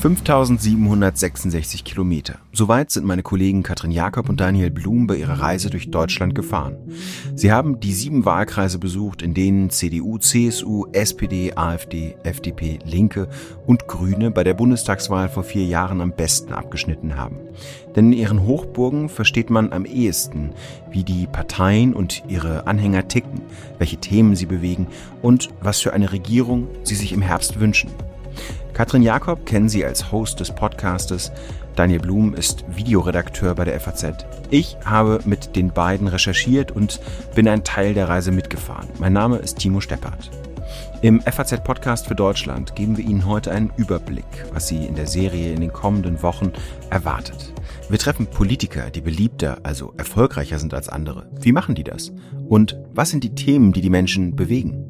5766 Kilometer. Soweit sind meine Kollegen Katrin Jakob und Daniel Blum bei ihrer Reise durch Deutschland gefahren. Sie haben die sieben Wahlkreise besucht, in denen CDU, CSU, SPD, AfD, FDP, Linke und Grüne bei der Bundestagswahl vor vier Jahren am besten abgeschnitten haben. Denn in ihren Hochburgen versteht man am ehesten, wie die Parteien und ihre Anhänger ticken, welche Themen sie bewegen und was für eine Regierung sie sich im Herbst wünschen. Katrin Jakob kennen Sie als Host des Podcastes. Daniel Blum ist Videoredakteur bei der FAZ. Ich habe mit den beiden recherchiert und bin ein Teil der Reise mitgefahren. Mein Name ist Timo Steppert. Im FAZ-Podcast für Deutschland geben wir Ihnen heute einen Überblick, was Sie in der Serie in den kommenden Wochen erwartet. Wir treffen Politiker, die beliebter, also erfolgreicher sind als andere. Wie machen die das? Und was sind die Themen, die die Menschen bewegen?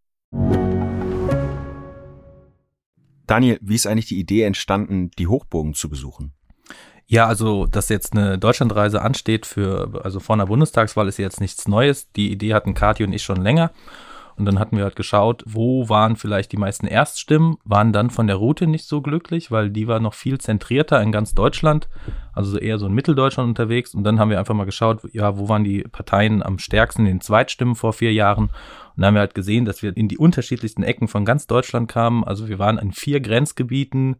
Daniel, wie ist eigentlich die Idee entstanden, die Hochburgen zu besuchen? Ja, also, dass jetzt eine Deutschlandreise ansteht für, also vor einer Bundestagswahl ist jetzt nichts Neues. Die Idee hatten Kathi und ich schon länger. Und dann hatten wir halt geschaut, wo waren vielleicht die meisten Erststimmen, waren dann von der Route nicht so glücklich, weil die war noch viel zentrierter in ganz Deutschland, also eher so in Mitteldeutschland unterwegs. Und dann haben wir einfach mal geschaut, ja, wo waren die Parteien am stärksten in den Zweitstimmen vor vier Jahren. Und dann haben wir halt gesehen, dass wir in die unterschiedlichsten Ecken von ganz Deutschland kamen. Also wir waren in vier Grenzgebieten,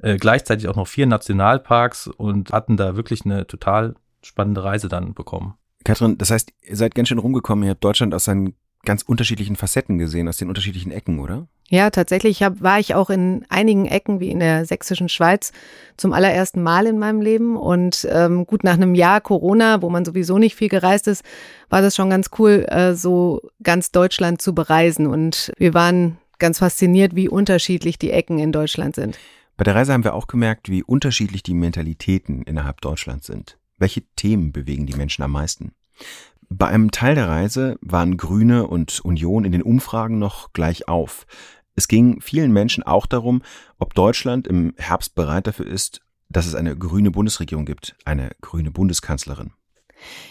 äh, gleichzeitig auch noch vier Nationalparks und hatten da wirklich eine total spannende Reise dann bekommen. Katrin, das heißt, ihr seid ganz schön rumgekommen, ihr habt Deutschland aus seinen ganz unterschiedlichen Facetten gesehen, aus den unterschiedlichen Ecken, oder? Ja, tatsächlich hab, war ich auch in einigen Ecken, wie in der sächsischen Schweiz, zum allerersten Mal in meinem Leben. Und ähm, gut, nach einem Jahr Corona, wo man sowieso nicht viel gereist ist, war das schon ganz cool, äh, so ganz Deutschland zu bereisen. Und wir waren ganz fasziniert, wie unterschiedlich die Ecken in Deutschland sind. Bei der Reise haben wir auch gemerkt, wie unterschiedlich die Mentalitäten innerhalb Deutschlands sind. Welche Themen bewegen die Menschen am meisten? Bei einem Teil der Reise waren Grüne und Union in den Umfragen noch gleich auf. Es ging vielen Menschen auch darum, ob Deutschland im Herbst bereit dafür ist, dass es eine grüne Bundesregierung gibt, eine grüne Bundeskanzlerin.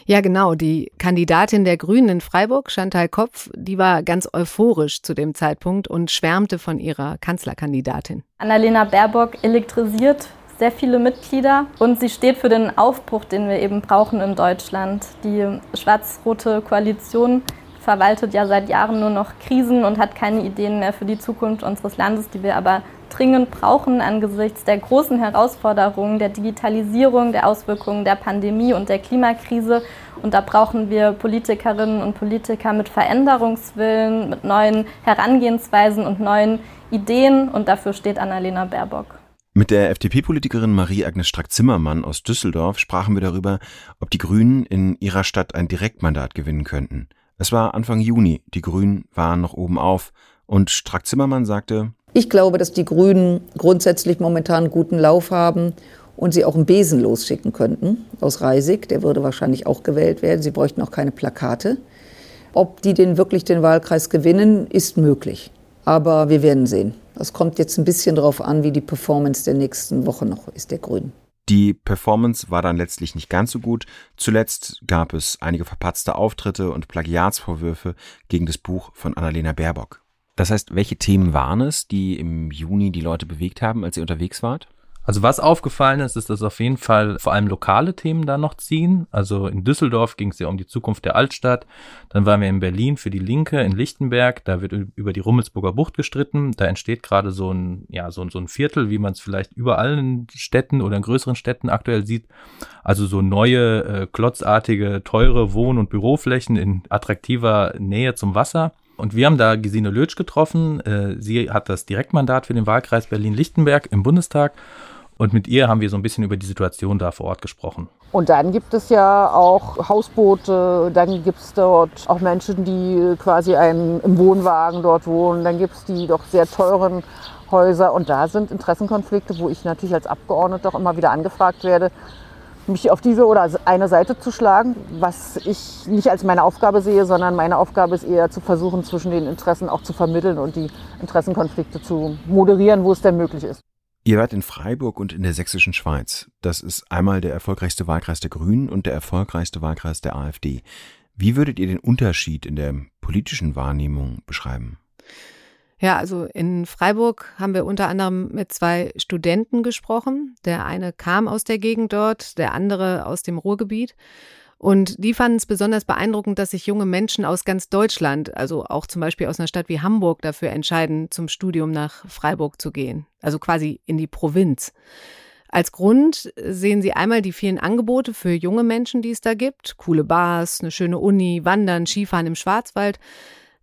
Ja, genau. Die Kandidatin der Grünen in Freiburg, Chantal Kopf, die war ganz euphorisch zu dem Zeitpunkt und schwärmte von ihrer Kanzlerkandidatin. Annalena Baerbock elektrisiert sehr viele Mitglieder und sie steht für den Aufbruch, den wir eben brauchen in Deutschland. Die schwarz-rote Koalition verwaltet ja seit Jahren nur noch Krisen und hat keine Ideen mehr für die Zukunft unseres Landes, die wir aber dringend brauchen angesichts der großen Herausforderungen der Digitalisierung, der Auswirkungen der Pandemie und der Klimakrise. Und da brauchen wir Politikerinnen und Politiker mit Veränderungswillen, mit neuen Herangehensweisen und neuen Ideen. Und dafür steht Annalena Baerbock. Mit der FDP-Politikerin Marie-Agnes Strack-Zimmermann aus Düsseldorf sprachen wir darüber, ob die Grünen in ihrer Stadt ein Direktmandat gewinnen könnten. Es war Anfang Juni, die Grünen waren noch oben auf und Strack-Zimmermann sagte, ich glaube, dass die Grünen grundsätzlich momentan guten Lauf haben und sie auch einen Besen losschicken könnten aus Reisig. Der würde wahrscheinlich auch gewählt werden. Sie bräuchten auch keine Plakate. Ob die denn wirklich den Wahlkreis gewinnen, ist möglich. Aber wir werden sehen. Das kommt jetzt ein bisschen darauf an, wie die Performance der nächsten Woche noch ist, der Grünen. Die Performance war dann letztlich nicht ganz so gut. Zuletzt gab es einige verpatzte Auftritte und Plagiatsvorwürfe gegen das Buch von Annalena Baerbock. Das heißt, welche Themen waren es, die im Juni die Leute bewegt haben, als ihr unterwegs wart? Also was aufgefallen ist, ist, dass auf jeden Fall vor allem lokale Themen da noch ziehen. Also in Düsseldorf ging es ja um die Zukunft der Altstadt. Dann waren wir in Berlin für die Linke, in Lichtenberg. Da wird über die Rummelsburger Bucht gestritten. Da entsteht gerade so ein, ja, so, so ein Viertel, wie man es vielleicht überall in Städten oder in größeren Städten aktuell sieht. Also so neue, äh, klotzartige, teure Wohn- und Büroflächen in attraktiver Nähe zum Wasser. Und wir haben da Gesine Lötsch getroffen. Äh, sie hat das Direktmandat für den Wahlkreis Berlin-Lichtenberg im Bundestag Und mit ihr haben wir so ein bisschen über die Situation da vor Ort gesprochen. Und dann gibt es ja auch Hausboote, dann gibt es dort auch Menschen, die quasi einen, im Wohnwagen dort wohnen, dann gibt es die doch sehr teuren Häuser und da sind Interessenkonflikte, wo ich natürlich als Abgeordnete auch immer wieder angefragt werde, mich auf diese oder eine Seite zu schlagen, was ich nicht als meine Aufgabe sehe, sondern meine Aufgabe ist eher zu versuchen, zwischen den Interessen auch zu vermitteln und die Interessenkonflikte zu moderieren, wo es denn möglich ist. Ihr wart in Freiburg und in der sächsischen Schweiz. Das ist einmal der erfolgreichste Wahlkreis der Grünen und der erfolgreichste Wahlkreis der AfD. Wie würdet ihr den Unterschied in der politischen Wahrnehmung beschreiben? Ja, also in Freiburg haben wir unter anderem mit zwei Studenten gesprochen. Der eine kam aus der Gegend dort, der andere aus dem Ruhrgebiet. Und die fanden es besonders beeindruckend, dass sich junge Menschen aus ganz Deutschland, also auch zum Beispiel aus einer Stadt wie Hamburg, dafür entscheiden, zum Studium nach Freiburg zu gehen, also quasi in die Provinz. Als Grund sehen Sie einmal die vielen Angebote für junge Menschen, die es da gibt. Coole Bars, eine schöne Uni, Wandern, Skifahren im Schwarzwald.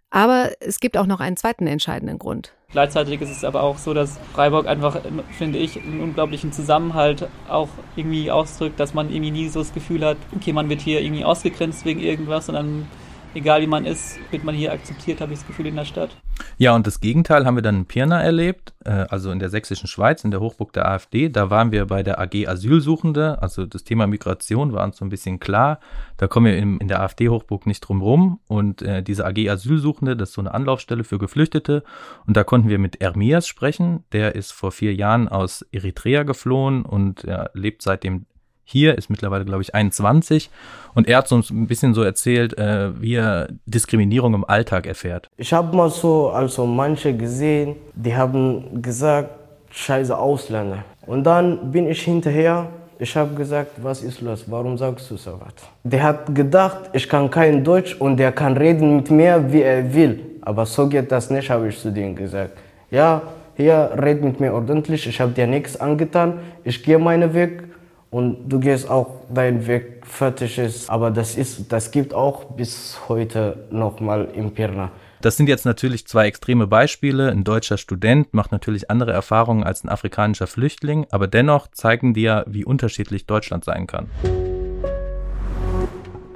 Aber es gibt auch noch einen zweiten entscheidenden Grund. Gleichzeitig ist es aber auch so, dass Freiburg einfach, finde ich, einen unglaublichen Zusammenhalt auch irgendwie ausdrückt, dass man irgendwie nie so das Gefühl hat, okay, man wird hier irgendwie ausgegrenzt wegen irgendwas, sondern egal wie man ist, wird man hier akzeptiert, habe ich das Gefühl, in der Stadt. Ja, und das Gegenteil haben wir dann in Pirna erlebt, äh, also in der sächsischen Schweiz, in der Hochburg der AfD. Da waren wir bei der AG Asylsuchende, also das Thema Migration war uns so ein bisschen klar. Da kommen wir in, in der AfD-Hochburg nicht drum rum. Und äh, diese AG Asylsuchende, das ist so eine Anlaufstelle für Geflüchtete. Und da konnten wir mit Ermias sprechen. Der ist vor vier Jahren aus Eritrea geflohen und er lebt seitdem hier, ist mittlerweile, glaube ich, 21. Und er hat uns ein bisschen so erzählt, äh, wie er Diskriminierung im Alltag erfährt. Ich habe mal so also manche gesehen, die haben gesagt, scheiße Ausländer. Und dann bin ich hinterher, ich habe gesagt, was ist los, warum sagst du so was? Der hat gedacht, ich kann kein Deutsch und der kann reden mit mir, wie er will. Aber so geht das nicht, habe ich zu denen gesagt. Ja, hier, red mit mir ordentlich, ich habe dir nichts angetan, ich gehe meinen Weg und du gehst auch deinen Weg fertig ist. Aber das ist, das gibt auch bis heute nochmal im Pirna. Das sind jetzt natürlich zwei extreme Beispiele. Ein deutscher Student macht natürlich andere Erfahrungen als ein afrikanischer Flüchtling, aber dennoch zeigen die ja, wie unterschiedlich Deutschland sein kann.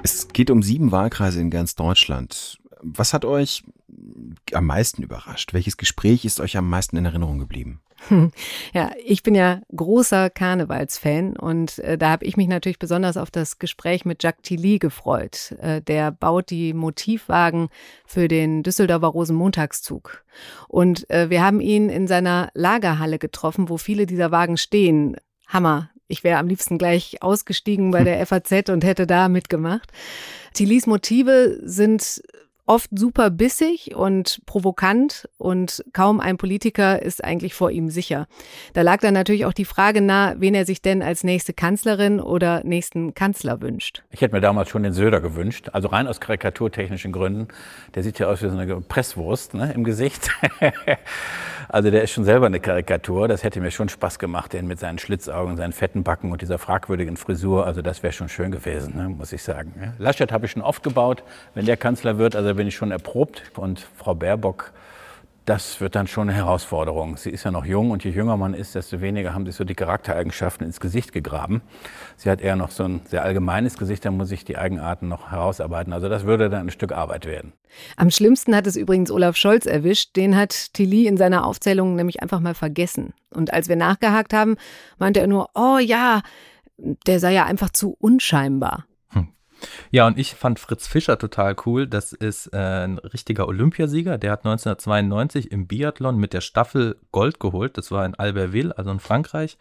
Es geht um sieben Wahlkreise in ganz Deutschland. Was hat euch am meisten überrascht? Welches Gespräch ist euch am meisten in Erinnerung geblieben? Ja, ich bin ja großer Karnevalsfan und äh, da habe ich mich natürlich besonders auf das Gespräch mit Jacques Tilly gefreut. Äh, der baut die Motivwagen für den Düsseldorfer Rosenmontagszug. Und äh, wir haben ihn in seiner Lagerhalle getroffen, wo viele dieser Wagen stehen. Hammer. Ich wäre am liebsten gleich ausgestiegen bei der FAZ und hätte da mitgemacht. Tillys Motive sind oft super bissig und provokant und kaum ein Politiker ist eigentlich vor ihm sicher. Da lag dann natürlich auch die Frage nahe, wen er sich denn als nächste Kanzlerin oder nächsten Kanzler wünscht. Ich hätte mir damals schon den Söder gewünscht, also rein aus karikaturtechnischen Gründen. Der sieht ja aus wie so eine Presswurst ne, im Gesicht. also der ist schon selber eine Karikatur. Das hätte mir schon Spaß gemacht, den mit seinen Schlitzaugen, seinen fetten Backen und dieser fragwürdigen Frisur. Also das wäre schon schön gewesen, ne, muss ich sagen. Laschet habe ich schon oft gebaut, wenn der Kanzler wird. Also bin ich schon erprobt. Und Frau Baerbock, das wird dann schon eine Herausforderung. Sie ist ja noch jung und je jünger man ist, desto weniger haben sich so die Charaktereigenschaften ins Gesicht gegraben. Sie hat eher noch so ein sehr allgemeines Gesicht, da muss ich die Eigenarten noch herausarbeiten. Also das würde dann ein Stück Arbeit werden. Am schlimmsten hat es übrigens Olaf Scholz erwischt. Den hat Tilly in seiner Aufzählung nämlich einfach mal vergessen. Und als wir nachgehakt haben, meinte er nur, oh ja, der sei ja einfach zu unscheinbar. Ja, und ich fand Fritz Fischer total cool. Das ist äh, ein richtiger Olympiasieger. Der hat 1992 im Biathlon mit der Staffel Gold geholt. Das war in Albertville, also in Frankreich.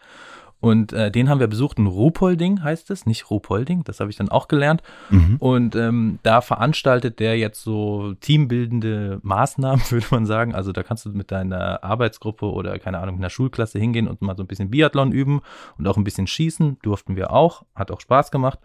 Und äh, den haben wir besucht, ein Ruhpolding heißt es, nicht Ruhpolding, das habe ich dann auch gelernt. Mhm. Und ähm, da veranstaltet der jetzt so teambildende Maßnahmen, würde man sagen. Also da kannst du mit deiner Arbeitsgruppe oder keine Ahnung, mit einer Schulklasse hingehen und mal so ein bisschen Biathlon üben und auch ein bisschen schießen. Durften wir auch, hat auch Spaß gemacht.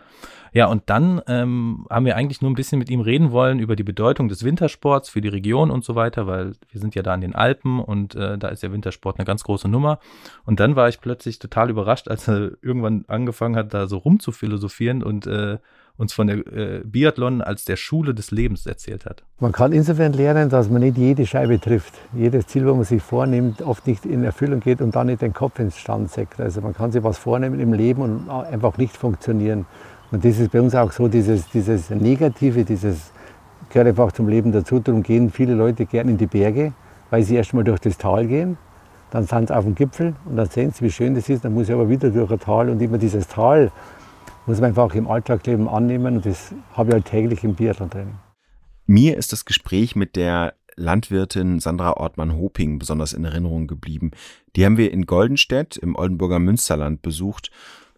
Ja, und dann ähm, haben wir eigentlich nur ein bisschen mit ihm reden wollen über die Bedeutung des Wintersports für die Region und so weiter, weil wir sind ja da in den Alpen und äh, da ist ja Wintersport eine ganz große Nummer. Und dann war ich plötzlich total überrascht, als er irgendwann angefangen hat, da so rumzuphilosophieren und äh, uns von der äh, Biathlon als der Schule des Lebens erzählt hat. Man kann insofern lernen, dass man nicht jede Scheibe trifft. Jedes Ziel, was man sich vornimmt, oft nicht in Erfüllung geht und dann nicht den Kopf ins Stand säckt. Also man kann sich was vornehmen im Leben und einfach nicht funktionieren. Und das ist bei uns auch so, dieses, dieses Negative, dieses gehört einfach zum Leben dazu. Darum gehen viele Leute gerne in die Berge, weil sie erst mal durch das Tal gehen. Dann sind sie auf dem Gipfel und dann sehen sie, wie schön das ist. Dann muss ich aber wieder durch ein Tal und immer dieses Tal muss man einfach im Alltagsleben annehmen und das habe ich halt täglich im Biathlon-Training. Mir ist das Gespräch mit der Landwirtin Sandra Ortmann-Hoping besonders in Erinnerung geblieben. Die haben wir in Goldenstedt im Oldenburger Münsterland besucht.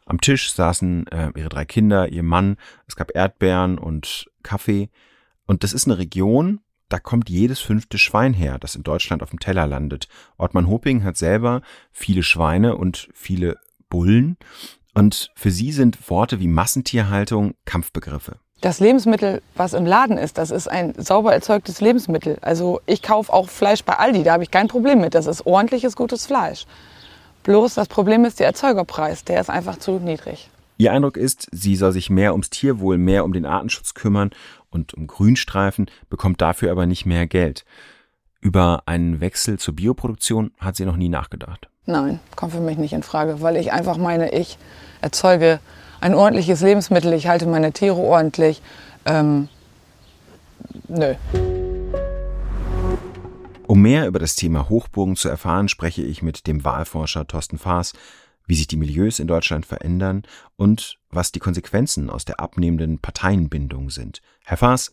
Am Tisch saßen äh, ihre drei Kinder, ihr Mann. Es gab Erdbeeren und Kaffee. Und das ist eine Region, da kommt jedes fünfte Schwein her, das in Deutschland auf dem Teller landet. Ortmann Hoping hat selber viele Schweine und viele Bullen. Und für sie sind Worte wie Massentierhaltung Kampfbegriffe. Das Lebensmittel, was im Laden ist, das ist ein sauber erzeugtes Lebensmittel. Also ich kaufe auch Fleisch bei Aldi, da habe ich kein Problem mit. Das ist ordentliches, gutes Fleisch. Bloß das Problem ist der Erzeugerpreis, der ist einfach zu niedrig. Ihr Eindruck ist, sie soll sich mehr ums Tierwohl, mehr um den Artenschutz kümmern und um Grünstreifen, bekommt dafür aber nicht mehr Geld. Über einen Wechsel zur Bioproduktion hat sie noch nie nachgedacht. Nein, kommt für mich nicht in Frage, weil ich einfach meine, ich erzeuge ein ordentliches Lebensmittel, ich halte meine Tiere ordentlich. Ähm, nö. Um mehr über das Thema Hochburgen zu erfahren, spreche ich mit dem Wahlforscher Thorsten Faas, wie sich die Milieus in Deutschland verändern und was die Konsequenzen aus der abnehmenden Parteienbindung sind. Herr Faas,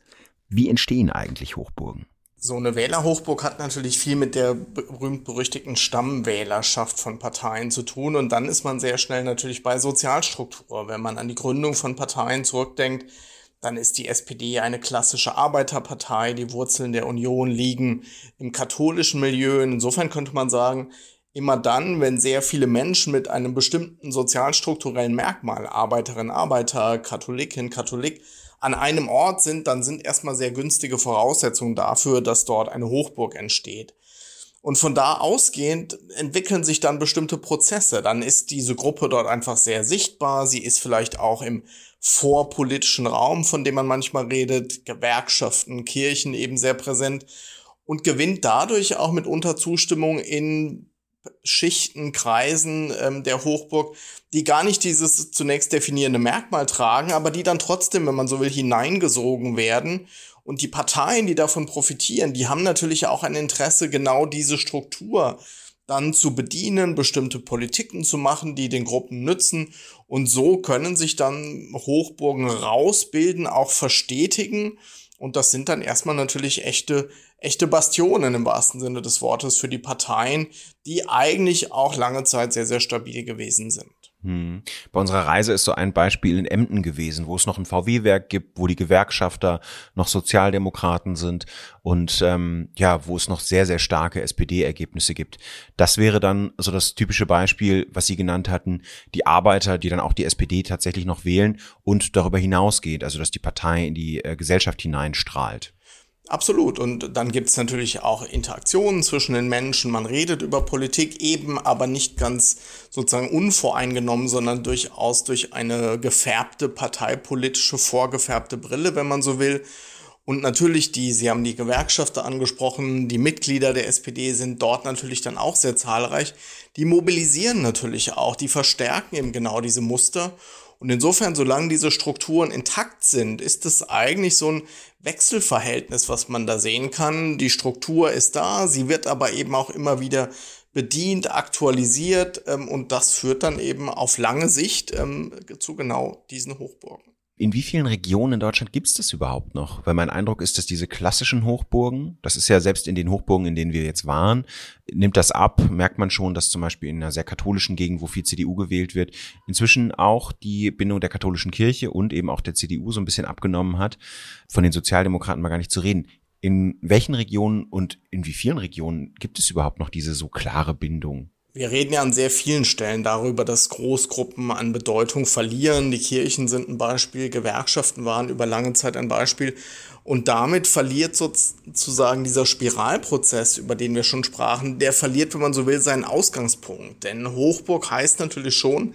wie entstehen eigentlich Hochburgen? So eine Wählerhochburg hat natürlich viel mit der berühmt-berüchtigten Stammwählerschaft von Parteien zu tun. Und dann ist man sehr schnell natürlich bei Sozialstruktur. Wenn man an die Gründung von Parteien zurückdenkt, dann ist die SPD eine klassische Arbeiterpartei. Die Wurzeln der Union liegen im katholischen Milieu. Insofern könnte man sagen, immer dann, wenn sehr viele Menschen mit einem bestimmten sozialstrukturellen Merkmal, Arbeiterin, Arbeiter, Katholikin, Katholik, an einem Ort sind, dann sind erstmal sehr günstige Voraussetzungen dafür, dass dort eine Hochburg entsteht. Und von da ausgehend entwickeln sich dann bestimmte Prozesse. Dann ist diese Gruppe dort einfach sehr sichtbar. Sie ist vielleicht auch im vorpolitischen Raum, von dem man manchmal redet, Gewerkschaften, Kirchen eben sehr präsent und gewinnt dadurch auch mitunter Zustimmung in Schichten, Kreisen ähm, der Hochburg, die gar nicht dieses zunächst definierende Merkmal tragen, aber die dann trotzdem, wenn man so will, hineingesogen werden. Und die Parteien, die davon profitieren, die haben natürlich auch ein Interesse, genau diese Struktur dann zu bedienen, bestimmte Politiken zu machen, die den Gruppen nützen. Und so können sich dann Hochburgen rausbilden, auch verstetigen. Und das sind dann erstmal natürlich echte echte Bastionen im wahrsten Sinne des Wortes für die Parteien, die eigentlich auch lange Zeit sehr, sehr stabil gewesen sind. Hm. Bei unserer Reise ist so ein Beispiel in Emden gewesen, wo es noch ein VW-Werk gibt, wo die Gewerkschafter noch Sozialdemokraten sind und ähm, ja, wo es noch sehr, sehr starke SPD-Ergebnisse gibt. Das wäre dann so das typische Beispiel, was Sie genannt hatten, die Arbeiter, die dann auch die SPD tatsächlich noch wählen und darüber hinausgeht, also dass die Partei in die äh, Gesellschaft hineinstrahlt. Absolut. Und dann gibt's natürlich auch Interaktionen zwischen den Menschen. Man redet über Politik eben, aber nicht ganz sozusagen unvoreingenommen, sondern durchaus durch eine gefärbte, parteipolitische, vorgefärbte Brille, wenn man so will. Und natürlich die, Sie haben die Gewerkschafter angesprochen, die Mitglieder der SPD sind dort natürlich dann auch sehr zahlreich. Die mobilisieren natürlich auch, die verstärken eben genau diese Muster. Und insofern, solange diese Strukturen intakt sind, ist es eigentlich so ein Wechselverhältnis, was man da sehen kann. Die Struktur ist da, sie wird aber eben auch immer wieder bedient, aktualisiert ähm, und das führt dann eben auf lange Sicht ähm, zu genau diesen Hochburgen. In wie vielen Regionen in Deutschland gibt es das überhaupt noch? Weil mein Eindruck ist, dass diese klassischen Hochburgen, das ist ja selbst in den Hochburgen, in denen wir jetzt waren, nimmt das ab, merkt man schon, dass zum Beispiel in einer sehr katholischen Gegend, wo viel CDU gewählt wird, inzwischen auch die Bindung der katholischen Kirche und eben auch der CDU so ein bisschen abgenommen hat. Von den Sozialdemokraten mal gar nicht zu reden. In welchen Regionen und in wie vielen Regionen gibt es überhaupt noch diese so klare Bindung? Wir reden ja an sehr vielen Stellen darüber, dass Großgruppen an Bedeutung verlieren. Die Kirchen sind ein Beispiel, Gewerkschaften waren über lange Zeit ein Beispiel. Und damit verliert sozusagen dieser Spiralprozess, über den wir schon sprachen, der verliert, wenn man so will, seinen Ausgangspunkt. Denn Hochburg heißt natürlich schon,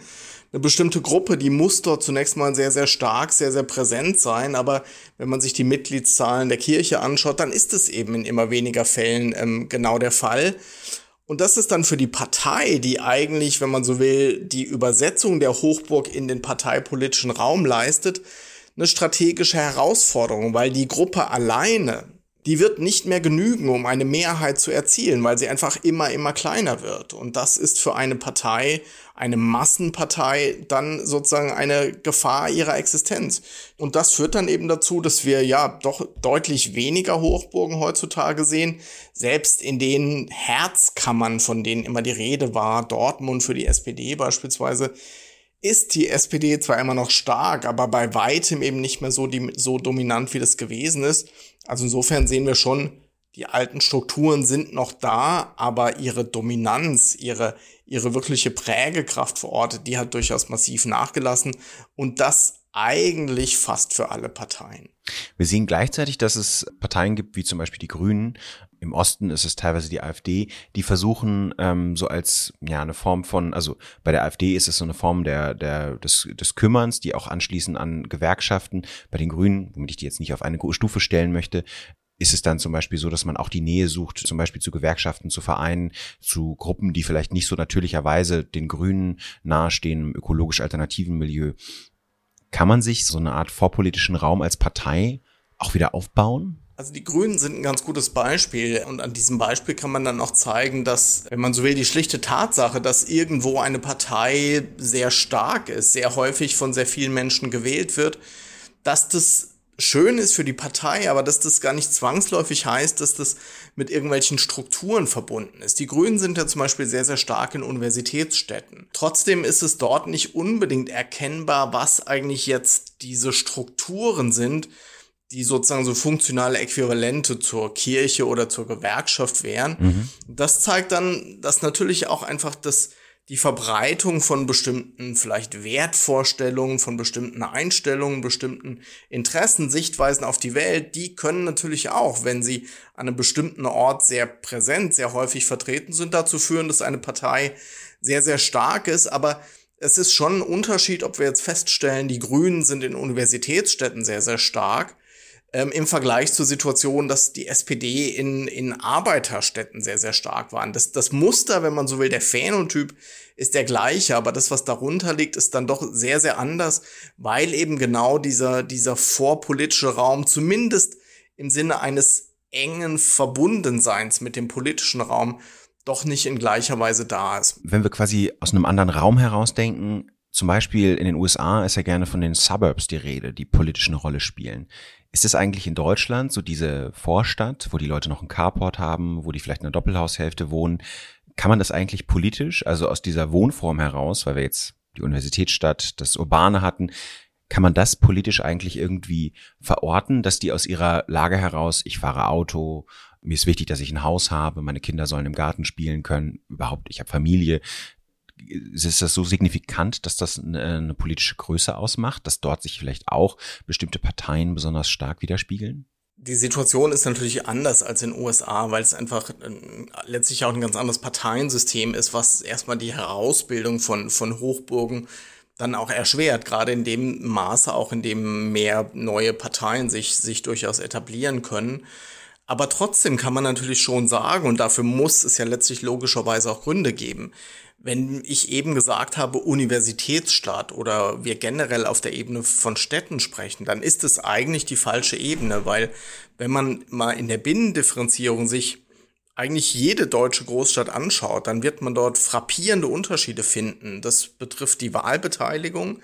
eine bestimmte Gruppe, die muss dort zunächst mal sehr, sehr stark, sehr, sehr präsent sein. Aber wenn man sich die Mitgliedszahlen der Kirche anschaut, dann ist es eben in immer weniger Fällen ähm, genau der Fall. Und das ist dann für die Partei, die eigentlich, wenn man so will, die Übersetzung der Hochburg in den parteipolitischen Raum leistet, eine strategische Herausforderung, weil die Gruppe alleine, die wird nicht mehr genügen, um eine Mehrheit zu erzielen, weil sie einfach immer, immer kleiner wird. Und das ist für eine Partei, eine Massenpartei, dann sozusagen eine Gefahr ihrer Existenz. Und das führt dann eben dazu, dass wir ja doch deutlich weniger Hochburgen heutzutage sehen. Selbst in den Herzkammern, von denen immer die Rede war, Dortmund für die SPD beispielsweise, ist die SPD zwar immer noch stark, aber bei weitem eben nicht mehr so, die, so dominant, wie das gewesen ist. Also insofern sehen wir schon, die alten Strukturen sind noch da, aber ihre Dominanz, ihre, ihre wirkliche Prägekraft vor Ort, die hat durchaus massiv nachgelassen. Und das eigentlich fast für alle Parteien. Wir sehen gleichzeitig, dass es Parteien gibt, wie zum Beispiel die Grünen, im Osten ist es teilweise die AfD, die versuchen ähm, so als ja eine Form von, also bei der AfD ist es so eine Form der der des, des Kümmerns, die auch anschließen an Gewerkschaften. Bei den Grünen, womit ich die jetzt nicht auf eine Stufe stellen möchte, ist es dann zum Beispiel so, dass man auch die Nähe sucht, zum Beispiel zu Gewerkschaften, zu Vereinen, zu Gruppen, die vielleicht nicht so natürlicherweise den Grünen nahestehen, im ökologisch alternativen Milieu. Kann man sich so eine Art vorpolitischen Raum als Partei auch wieder aufbauen? Also die Grünen sind ein ganz gutes Beispiel und an diesem Beispiel kann man dann auch zeigen, dass, wenn man so will, die schlichte Tatsache, dass irgendwo eine Partei sehr stark ist, sehr häufig von sehr vielen Menschen gewählt wird, dass das schön ist für die Partei, aber dass das gar nicht zwangsläufig heißt, dass das mit irgendwelchen Strukturen verbunden ist. Die Grünen sind ja zum Beispiel sehr, sehr stark in Universitätsstädten. Trotzdem ist es dort nicht unbedingt erkennbar, was eigentlich jetzt diese Strukturen sind, die sozusagen so funktionale Äquivalente zur Kirche oder zur Gewerkschaft wären. Mhm. Das zeigt dann, dass natürlich auch einfach das, die Verbreitung von bestimmten vielleicht Wertvorstellungen, von bestimmten Einstellungen, bestimmten Interessen, Sichtweisen auf die Welt, die können natürlich auch, wenn sie an einem bestimmten Ort sehr präsent, sehr häufig vertreten sind, dazu führen, dass eine Partei sehr, sehr stark ist. Aber es ist schon ein Unterschied, ob wir jetzt feststellen, die Grünen sind in Universitätsstädten sehr, sehr stark ähm, im Vergleich zur Situation, dass die SPD in, in Arbeiterstädten sehr, sehr stark waren. Das, das Muster, wenn man so will, der Phänotyp ist der gleiche, aber das, was darunter liegt, ist dann doch sehr, sehr anders, weil eben genau dieser, dieser vorpolitische Raum zumindest im Sinne eines engen Verbundenseins mit dem politischen Raum doch nicht in gleicher Weise da ist. Wenn wir quasi aus einem anderen Raum herausdenken, zum Beispiel in den USA ist ja gerne von den Suburbs die Rede, die politisch eine Rolle spielen. Ist es eigentlich in Deutschland so diese Vorstadt, wo die Leute noch einen Carport haben, wo die vielleicht in einer Doppelhaushälfte wohnen? Kann man das eigentlich politisch, also aus dieser Wohnform heraus, weil wir jetzt die Universitätsstadt, das Urbane hatten, kann man das politisch eigentlich irgendwie verorten, dass die aus ihrer Lage heraus, ich fahre Auto, mir ist wichtig, dass ich ein Haus habe, meine Kinder sollen im Garten spielen können, überhaupt, ich habe Familie, ist das so signifikant, dass das eine, eine politische Größe ausmacht, dass dort sich vielleicht auch bestimmte Parteien besonders stark widerspiegeln? Die Situation ist natürlich anders als in den USA, weil es einfach äh, letztlich auch ein ganz anderes Parteiensystem ist, was erstmal die Herausbildung von, von Hochburgen dann auch erschwert, gerade in dem Maße auch, in dem mehr neue Parteien sich, sich durchaus etablieren können. Aber trotzdem kann man natürlich schon sagen, und dafür muss es ja letztlich logischerweise auch Gründe geben, wenn ich eben gesagt habe, Universitätsstaat oder wir generell auf der Ebene von Städten sprechen, dann ist es eigentlich die falsche Ebene, weil wenn man mal in der Binnendifferenzierung sich eigentlich jede deutsche Großstadt anschaut, dann wird man dort frappierende Unterschiede finden. Das betrifft die Wahlbeteiligung,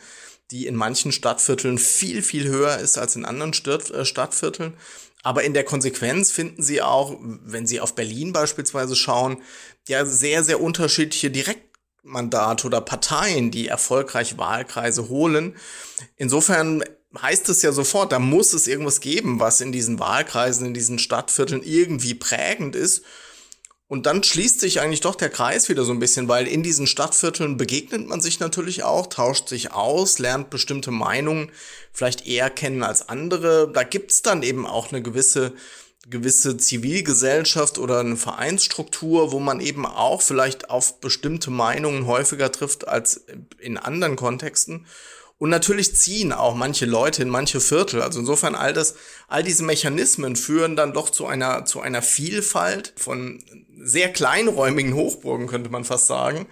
die in manchen Stadtvierteln viel, viel höher ist als in anderen äh, Stadtvierteln. Aber in der Konsequenz finden Sie auch, wenn Sie auf Berlin beispielsweise schauen, ja sehr, sehr unterschiedliche Direktmandate oder Parteien, die erfolgreich Wahlkreise holen. Insofern heißt es ja sofort, da muss es irgendwas geben, was in diesen Wahlkreisen, in diesen Stadtvierteln irgendwie prägend ist. Und dann schließt sich eigentlich doch der Kreis wieder so ein bisschen, weil in diesen Stadtvierteln begegnet man sich natürlich auch, tauscht sich aus, lernt bestimmte Meinungen vielleicht eher kennen als andere. Da gibt's dann eben auch eine gewisse gewisse Zivilgesellschaft oder eine Vereinsstruktur, wo man eben auch vielleicht auf bestimmte Meinungen häufiger trifft als in anderen Kontexten. Und natürlich ziehen auch manche Leute in manche Viertel. Also insofern all das, all diese Mechanismen führen dann doch zu einer, zu einer Vielfalt von sehr kleinräumigen Hochburgen, könnte man fast sagen,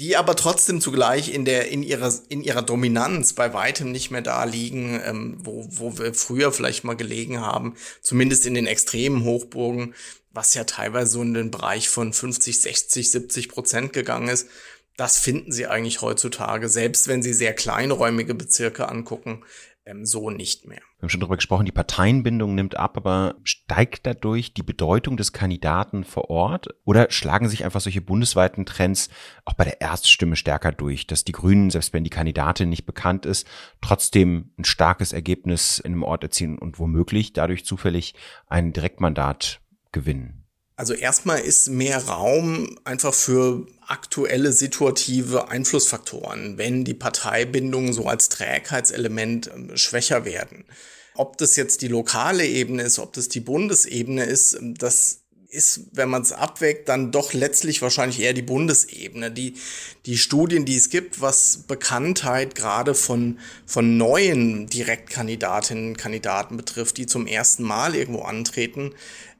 die aber trotzdem zugleich in der, in ihrer, in ihrer Dominanz bei weitem nicht mehr da liegen, ähm, wo, wo wir früher vielleicht mal gelegen haben, zumindest in den extremen Hochburgen, was ja teilweise so in den Bereich von 50, 60, 70 Prozent gegangen ist. Das finden Sie eigentlich heutzutage, selbst wenn Sie sehr kleinräumige Bezirke angucken, ähm, so nicht mehr. Wir haben schon darüber gesprochen, die Parteienbindung nimmt ab, aber steigt dadurch die Bedeutung des Kandidaten vor Ort oder schlagen sich einfach solche bundesweiten Trends auch bei der Erststimme stärker durch, dass die Grünen, selbst wenn die Kandidatin nicht bekannt ist, trotzdem ein starkes Ergebnis in einem Ort erzielen und womöglich dadurch zufällig ein Direktmandat gewinnen? Also erstmal ist mehr Raum einfach für aktuelle situative Einflussfaktoren, wenn die Parteibindungen so als Trägheitselement ähm, schwächer werden. Ob das jetzt die lokale Ebene ist, ob das die Bundesebene ist, ähm, das ist, wenn man es abwägt, dann doch letztlich wahrscheinlich eher die Bundesebene. Die, die Studien, die es gibt, was Bekanntheit gerade von, von neuen Direktkandidatinnen und Kandidaten betrifft, die zum ersten Mal irgendwo antreten,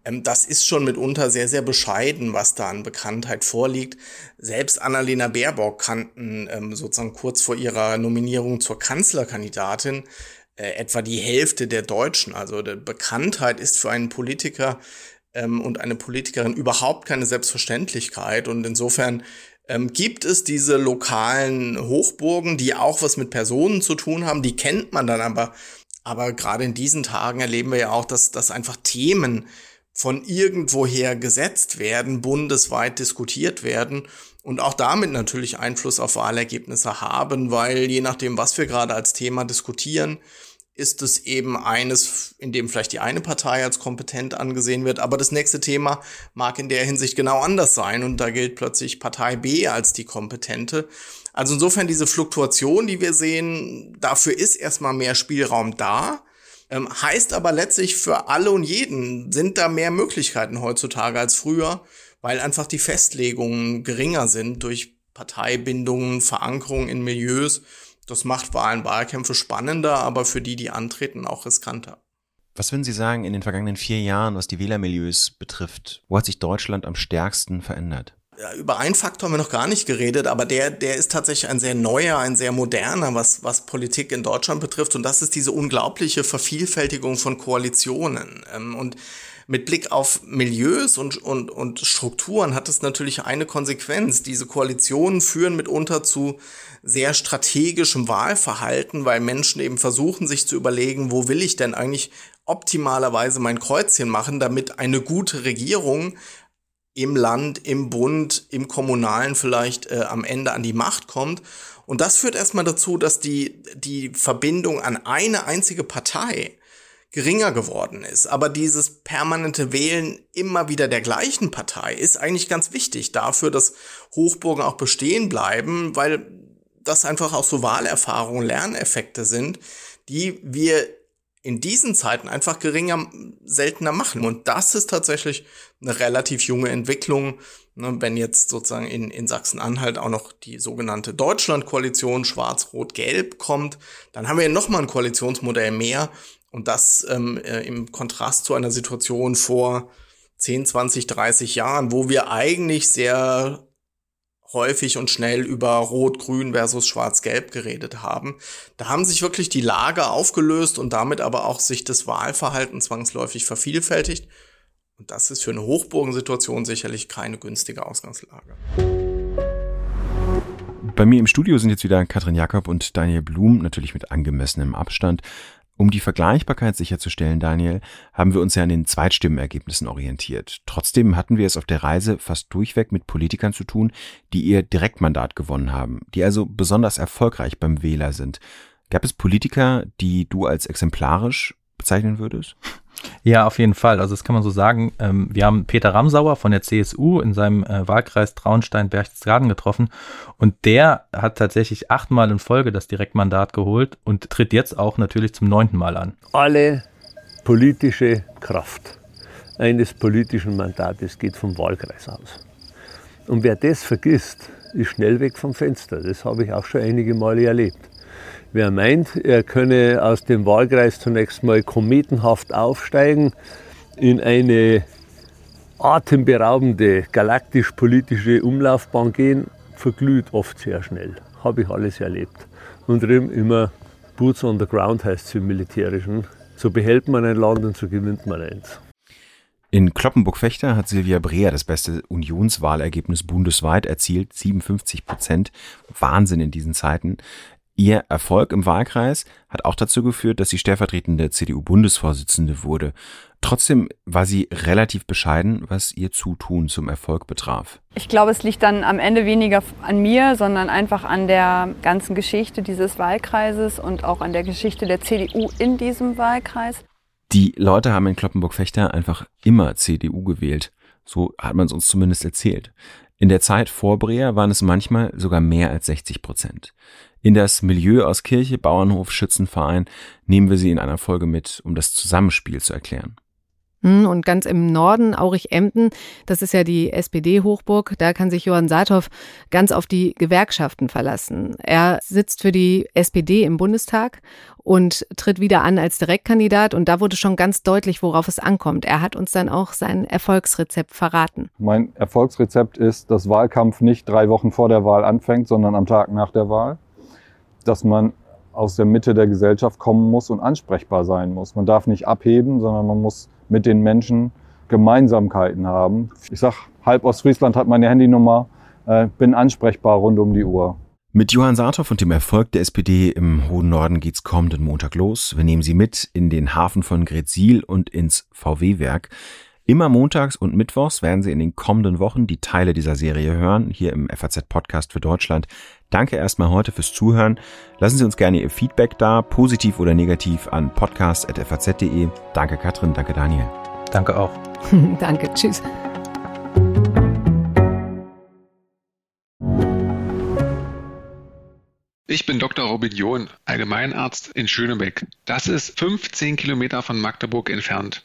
ähm, das ist schon mitunter sehr, sehr bescheiden, was da an Bekanntheit vorliegt. Selbst Annalena Baerbock kannten ähm, sozusagen kurz vor ihrer Nominierung zur Kanzlerkandidatin äh, etwa die Hälfte der Deutschen. Also die Bekanntheit ist für einen Politiker ähm, und eine Politikerin überhaupt keine Selbstverständlichkeit. Und insofern gibt es diese lokalen Hochburgen, die auch was mit Personen zu tun haben. Die kennt man dann aber. Aber gerade in diesen Tagen erleben wir ja auch, dass, dass einfach Themen von irgendwoher gesetzt werden, bundesweit diskutiert werden und auch damit natürlich Einfluss auf Wahlergebnisse haben, weil je nachdem, was wir gerade als Thema diskutieren, ist es eben eines, in dem vielleicht die eine Partei als kompetent angesehen wird, aber das nächste Thema mag in der Hinsicht genau anders sein und da gilt plötzlich Partei B als die kompetente. Also insofern diese Fluktuation, die wir sehen, dafür ist erstmal mehr Spielraum da. Ähm, heißt aber letztlich für alle und jeden sind da mehr Möglichkeiten heutzutage als früher, weil einfach die Festlegungen geringer sind durch Parteibindungen, Verankerung in Milieus. Das macht Wahlen, Wahlkämpfe spannender, aber für die, die antreten, auch riskanter. Was würden Sie sagen in den vergangenen vier Jahren, was die Wählermilieus betrifft? Wo hat sich Deutschland am stärksten verändert? Über einen Faktor haben wir noch gar nicht geredet, aber der, der ist tatsächlich ein sehr neuer, ein sehr moderner, was, was Politik in Deutschland betrifft. Und das ist diese unglaubliche Vervielfältigung von Koalitionen. Ähm, und mit Blick auf Milieus und, und, und Strukturen hat es natürlich eine Konsequenz. Diese Koalitionen führen mitunter zu sehr strategischem Wahlverhalten, weil Menschen eben versuchen, sich zu überlegen, wo will ich denn eigentlich optimalerweise mein Kreuzchen machen, damit eine gute Regierung im Land, im Bund, im Kommunalen vielleicht äh, am Ende an die Macht kommt. Und das führt erstmal dazu, dass die, die Verbindung an eine einzige Partei geringer geworden ist. Aber dieses permanente Wählen immer wieder der gleichen Partei ist eigentlich ganz wichtig dafür, dass Hochburgen auch bestehen bleiben, weil das einfach auch so Wahlerfahrungen, Lerneffekte sind, die wir in diesen Zeiten einfach geringer, seltener machen. Und das ist tatsächlich eine relativ junge Entwicklung. Ne, wenn jetzt sozusagen in, in Sachsen-Anhalt auch noch die sogenannte Deutschland-Koalition Schwarz-Rot-Gelb kommt, dann haben wir ja nochmal ein Koalitionsmodell mehr. Und das ähm, äh, im Kontrast zu einer Situation vor 10, 20, 30 Jahren, wo wir eigentlich sehr häufig und schnell über Rot-Grün versus Schwarz-Gelb geredet haben. Da haben sich wirklich die Lager aufgelöst und damit aber auch sich das Wahlverhalten zwangsläufig vervielfältigt. Und das ist für eine Hochburgensituation sicherlich keine günstige Ausgangslage. Bei mir im Studio sind jetzt wieder Katrin Jakob und Daniel Blum, natürlich mit angemessenem Abstand. Um die Vergleichbarkeit sicherzustellen, Daniel, haben wir uns ja an den Zweitstimmenergebnissen orientiert. Trotzdem hatten wir es auf der Reise fast durchweg mit Politikern zu tun, die ihr Direktmandat gewonnen haben, die also besonders erfolgreich beim Wähler sind. Gab es Politiker, die du als exemplarisch bezeichnen würdest? Ja, auf jeden Fall. Also das kann man so sagen. Ähm, wir haben Peter Ramsauer von der CSU in seinem äh, Wahlkreis Traunstein-Berchtesgaden getroffen und der hat tatsächlich achtmal in Folge das Direktmandat geholt und tritt jetzt auch natürlich zum neunten Mal an. Alle politische Kraft eines politischen Mandates geht vom Wahlkreis aus. Und wer das vergisst, ist schnell weg vom Fenster. Das habe ich auch schon einige Male erlebt. Wer meint, er könne aus dem Wahlkreis zunächst mal kometenhaft aufsteigen in eine atemberaubende galaktisch-politische Umlaufbahn gehen, verglüht oft sehr schnell. Habe ich alles erlebt. Und drin immer Boots on the ground heißt es im Militärischen. So behält man ein Land und so gewinnt man eins. In Kloppenburg-Fechter hat Silvia Breer das beste Unionswahlergebnis bundesweit erzielt, 57 Prozent. Wahnsinn in diesen Zeiten. Ihr Erfolg im Wahlkreis hat auch dazu geführt, dass sie stellvertretende CDU-Bundesvorsitzende wurde. Trotzdem war sie relativ bescheiden, was ihr Zutun zum Erfolg betraf. Ich glaube, es liegt dann am Ende weniger an mir, sondern einfach an der ganzen Geschichte dieses Wahlkreises und auch an der Geschichte der CDU in diesem Wahlkreis. Die Leute haben in Kloppenburg-Fechter einfach immer CDU gewählt. So hat man es uns zumindest erzählt. In der Zeit vor Breer waren es manchmal sogar mehr als 60 Prozent. In das Milieu aus Kirche, Bauernhof, Schützenverein nehmen wir sie in einer Folge mit, um das Zusammenspiel zu erklären. Hm, und ganz im Norden, Aurich-Emden, das ist ja die SPD-Hochburg, da kann sich Johann Saathoff ganz auf die Gewerkschaften verlassen. Er sitzt für die SPD im Bundestag und tritt wieder an als Direktkandidat. Und da wurde schon ganz deutlich, worauf es ankommt. Er hat uns dann auch sein Erfolgsrezept verraten. Mein Erfolgsrezept ist, dass Wahlkampf nicht drei Wochen vor der Wahl anfängt, sondern am Tag nach der Wahl. Dass man aus der Mitte der Gesellschaft kommen muss und ansprechbar sein muss. Man darf nicht abheben, sondern man muss mit den Menschen Gemeinsamkeiten haben. Ich sag, halb Ostfriesland hat meine Handynummer, äh, bin ansprechbar rund um die Uhr. Mit Johann Saathoff und dem Erfolg der SPD im hohen Norden geht's kommenden Montag los. Wir nehmen Sie mit in den Hafen von Gretzil und ins VW-Werk. Immer montags und mittwochs werden Sie in den kommenden Wochen die Teile dieser Serie hören, hier im FAZ-Podcast für Deutschland. Danke erstmal heute fürs Zuhören. Lassen Sie uns gerne Ihr Feedback da, positiv oder negativ, an podcast.faz.de. Danke Katrin, danke Daniel. Danke auch. danke, tschüss. Ich bin Dr. Robin John, Allgemeinarzt in Schönebeck. Das ist 15 Kilometer von Magdeburg entfernt